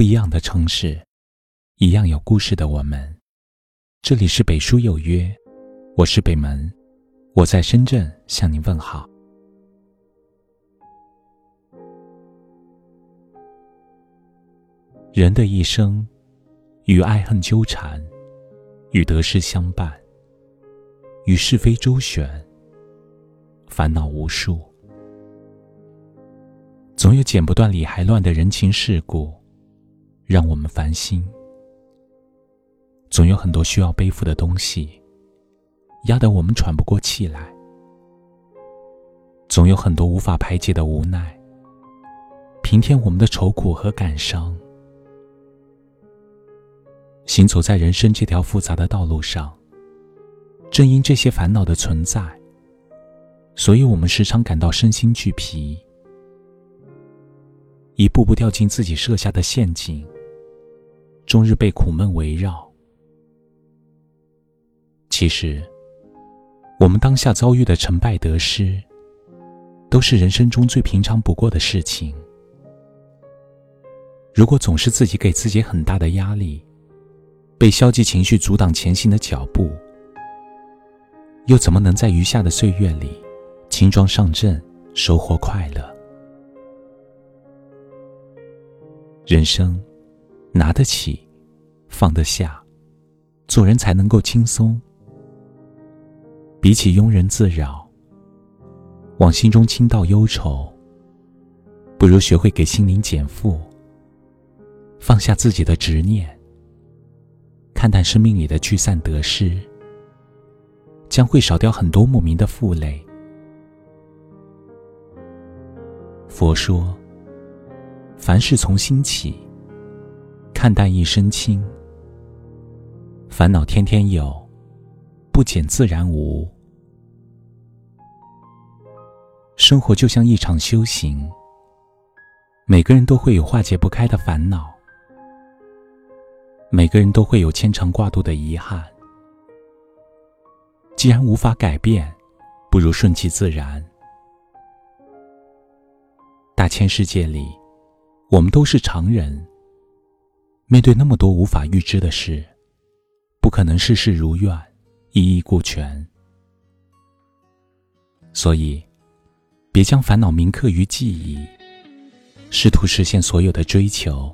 不一样的城市，一样有故事的我们。这里是北书有约，我是北门，我在深圳向您问好。人的一生，与爱恨纠缠，与得失相伴，与是非周旋，烦恼无数。总有剪不断理还乱的人情世故，让我们烦心；总有很多需要背负的东西，压得我们喘不过气来；总有很多无法排解的无奈，平添我们的愁苦和感伤。行走在人生这条复杂的道路上，正因这些烦恼的存在，所以我们时常感到身心俱疲。一步步掉进自己设下的陷阱，终日被苦闷围绕。其实，我们当下遭遇的成败得失，都是人生中最平常不过的事情。如果总是自己给自己很大的压力，被消极情绪阻挡前行的脚步，又怎么能在余下的岁月里轻装上阵，收获快乐？人生，拿得起，放得下，做人才能够轻松。比起庸人自扰，往心中倾倒忧愁，不如学会给心灵减负，放下自己的执念，看淡生命里的聚散得失，将会少掉很多莫名的负累。佛说。凡事从心起，看淡一身轻。烦恼天天有，不减自然无。生活就像一场修行，每个人都会有化解不开的烦恼，每个人都会有牵肠挂肚的遗憾。既然无法改变，不如顺其自然。大千世界里。我们都是常人，面对那么多无法预知的事，不可能事事如愿，一意顾全。所以，别将烦恼铭刻于记忆，试图实现所有的追求，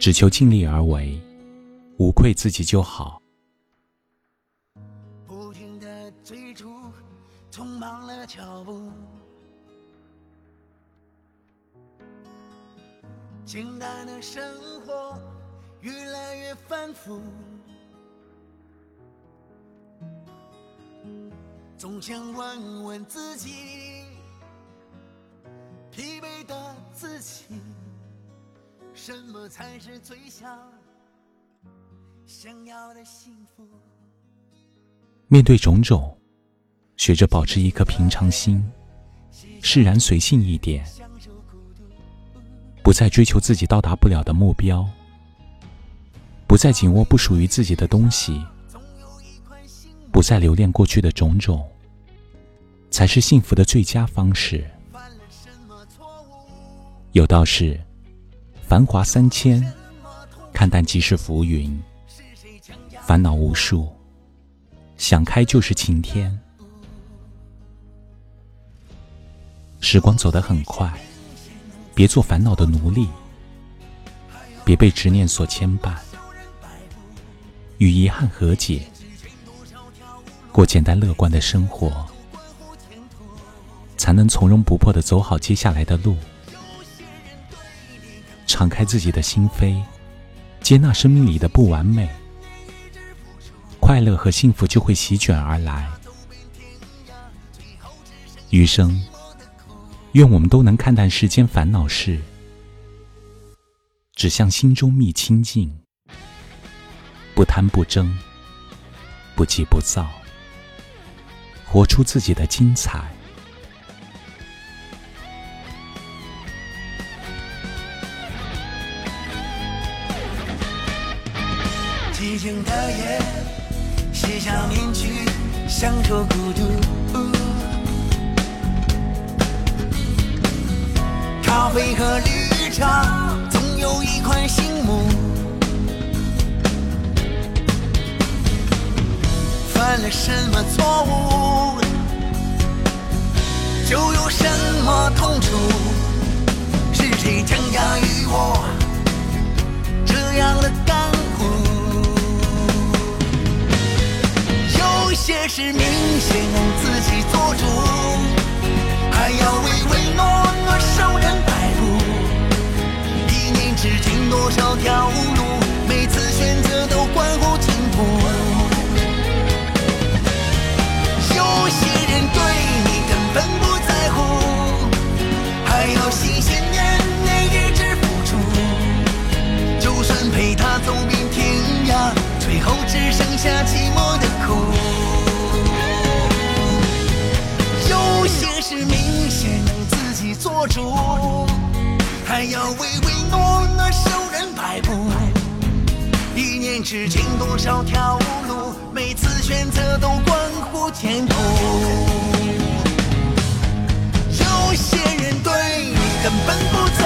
只求尽力而为，无愧自己就好。不停的追逐，匆忙了脚步。简单的生活越来越繁复，总想问问自己，疲惫的自己，什么才是最想想要的幸福？面对种种，学着保持一颗平常心，释然随性一点。不再追求自己到达不了的目标，不再紧握不属于自己的东西，不再留恋过去的种种，才是幸福的最佳方式。有道是：繁华三千，看淡即是浮云；烦恼无数，想开就是晴天。时光走得很快。别做烦恼的奴隶，别被执念所牵绊，与遗憾和解，过简单乐观的生活，才能从容不迫的走好接下来的路。敞开自己的心扉，接纳生命里的不完美，快乐和幸福就会席卷而来。余生。愿我们都能看淡世间烦恼事，只向心中觅清净，不贪不争，不急不躁，活出自己的精彩。寂静的夜，卸下面具，享受孤独。为何绿茶总有一块醒目犯了什么错误就有什么痛楚是谁强加于我这样的感苦有些事明显能自己做主还要唯唯诺诺受人摆布。一念之间，多少条路，每次选择都关乎前途。有些人对你根本不在乎，还要心心念念一直付出。就算陪他走遍天涯，最后只剩下寂寞的苦。有些事明显能自己做主，还要唯唯诺诺受人摆布。一念之间，多少条路，每次选择都关乎前途。有些人对你根本不在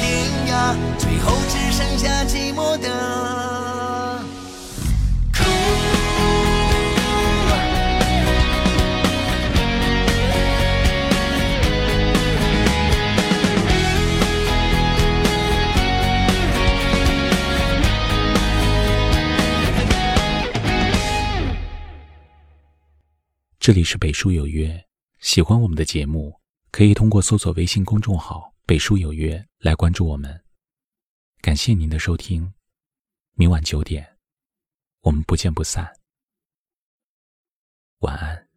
天涯，最后只剩下寂寞的。这里是北书有约，喜欢我们的节目，可以通过搜索微信公众号“北书有约”来关注我们。感谢您的收听，明晚九点，我们不见不散。晚安。